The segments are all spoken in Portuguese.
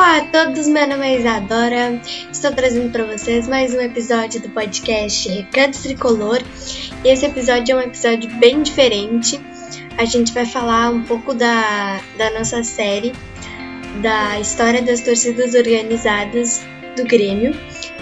Olá a todos, meu nome é Isadora. Estou trazendo para vocês mais um episódio do podcast Recantos Tricolor. E esse episódio é um episódio bem diferente. A gente vai falar um pouco da, da nossa série, da história das torcidas organizadas do Grêmio.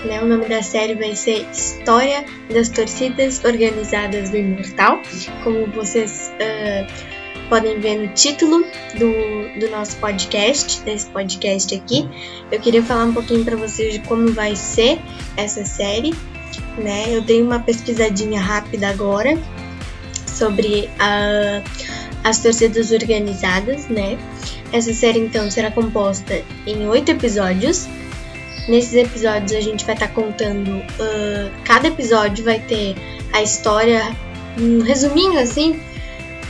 Né? O nome da série vai ser História das Torcidas Organizadas do Imortal. Como vocês. Uh, podem ver no título do, do nosso podcast, desse podcast aqui. Eu queria falar um pouquinho para vocês de como vai ser essa série, né? Eu dei uma pesquisadinha rápida agora sobre a, as torcidas organizadas, né? Essa série então será composta em oito episódios. Nesses episódios a gente vai estar tá contando. Uh, cada episódio vai ter a história, um resuminho assim,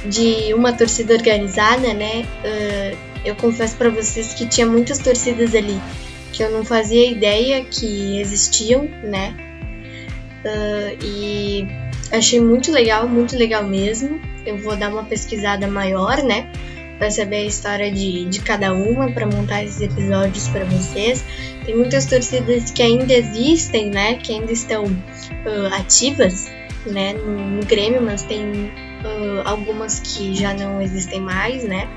de uma torcida organizada, né? Uh, eu confesso para vocês que tinha muitas torcidas ali que eu não fazia ideia que existiam, né? Uh, e achei muito legal, muito legal mesmo. Eu vou dar uma pesquisada maior, né? Para saber a história de, de cada uma, para montar esses episódios para vocês. Tem muitas torcidas que ainda existem, né? Que ainda estão uh, ativas, né? No, no Grêmio, mas tem algumas que já não existem mais, né?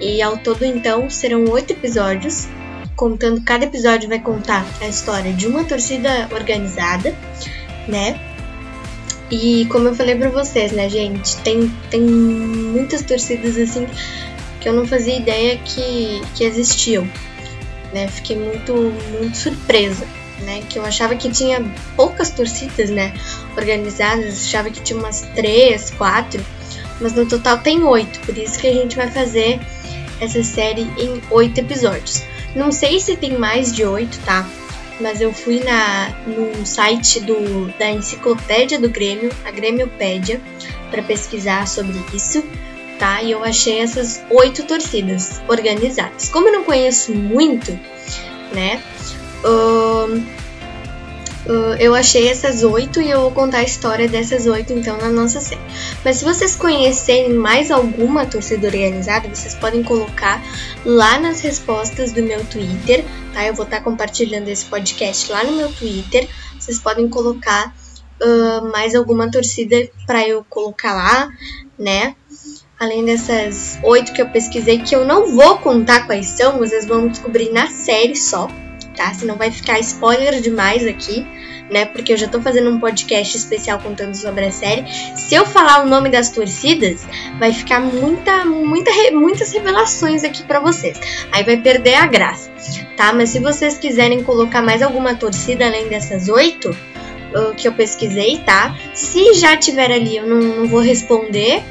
E ao todo, então, serão oito episódios. Contando, cada episódio vai contar a história de uma torcida organizada, né? E como eu falei pra vocês, né, gente, tem, tem muitas torcidas assim que eu não fazia ideia que, que existiam. Né? Fiquei muito, muito surpresa né? Que eu achava que tinha poucas torcidas, né? Organizadas, achava que tinha umas três, quatro, mas no total tem oito. Por isso que a gente vai fazer essa série em oito episódios. Não sei se tem mais de oito, tá? Mas eu fui na no site do, da enciclopédia do Grêmio, a Grêmiopédia, para pesquisar sobre isso, tá? E eu achei essas oito torcidas organizadas. Como eu não conheço muito, né? Uh, uh, eu achei essas oito e eu vou contar a história dessas oito então na nossa série. Mas se vocês conhecerem mais alguma torcida organizada, vocês podem colocar lá nas respostas do meu Twitter, tá? Eu vou estar tá compartilhando esse podcast lá no meu Twitter. Vocês podem colocar uh, mais alguma torcida para eu colocar lá, né? Além dessas oito que eu pesquisei, que eu não vou contar quais são, vocês vão descobrir na série só tá? Senão vai ficar spoiler demais aqui, né? Porque eu já tô fazendo um podcast especial contando sobre a série. Se eu falar o nome das torcidas, vai ficar muita, muita, muitas revelações aqui para vocês. Aí vai perder a graça, tá? Mas se vocês quiserem colocar mais alguma torcida além dessas oito que eu pesquisei, tá? Se já tiver ali, eu não, não vou responder,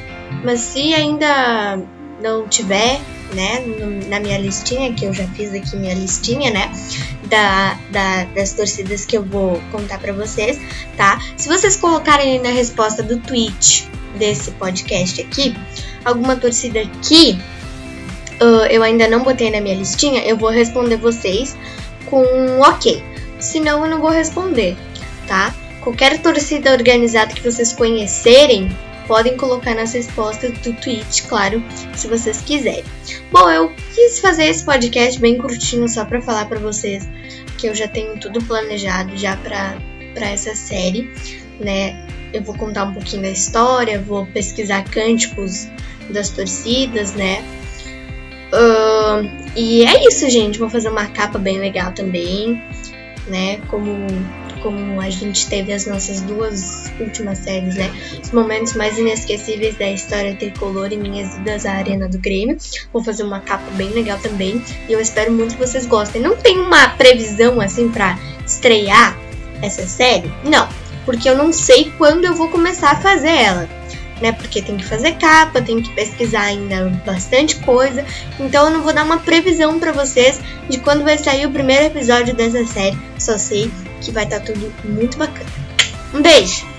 mas se ainda não tiver, né, na minha listinha, que eu já fiz aqui minha listinha, né, da, da, das torcidas que eu vou contar para vocês, tá? Se vocês colocarem na resposta do tweet desse podcast aqui, alguma torcida que uh, eu ainda não botei na minha listinha, eu vou responder vocês com um ok. Senão eu não vou responder, tá? Qualquer torcida organizada que vocês conhecerem, podem colocar nas respostas do tweet, claro, se vocês quiserem. Bom, eu quis fazer esse podcast bem curtinho só para falar para vocês que eu já tenho tudo planejado já para para essa série, né? Eu vou contar um pouquinho da história, vou pesquisar cânticos das torcidas, né? Uh, e é isso, gente. Vou fazer uma capa bem legal também, né? Como como a gente teve as nossas duas últimas séries, né? Os momentos mais inesquecíveis da história tricolor e minhas idas à Arena do Grêmio. Vou fazer uma capa bem legal também e eu espero muito que vocês gostem. Não tem uma previsão assim para estrear essa série? Não, porque eu não sei quando eu vou começar a fazer ela. Né, porque tem que fazer capa, tem que pesquisar ainda bastante coisa. Então eu não vou dar uma previsão para vocês de quando vai sair o primeiro episódio dessa série. Só sei que vai estar tá tudo muito bacana. Um beijo!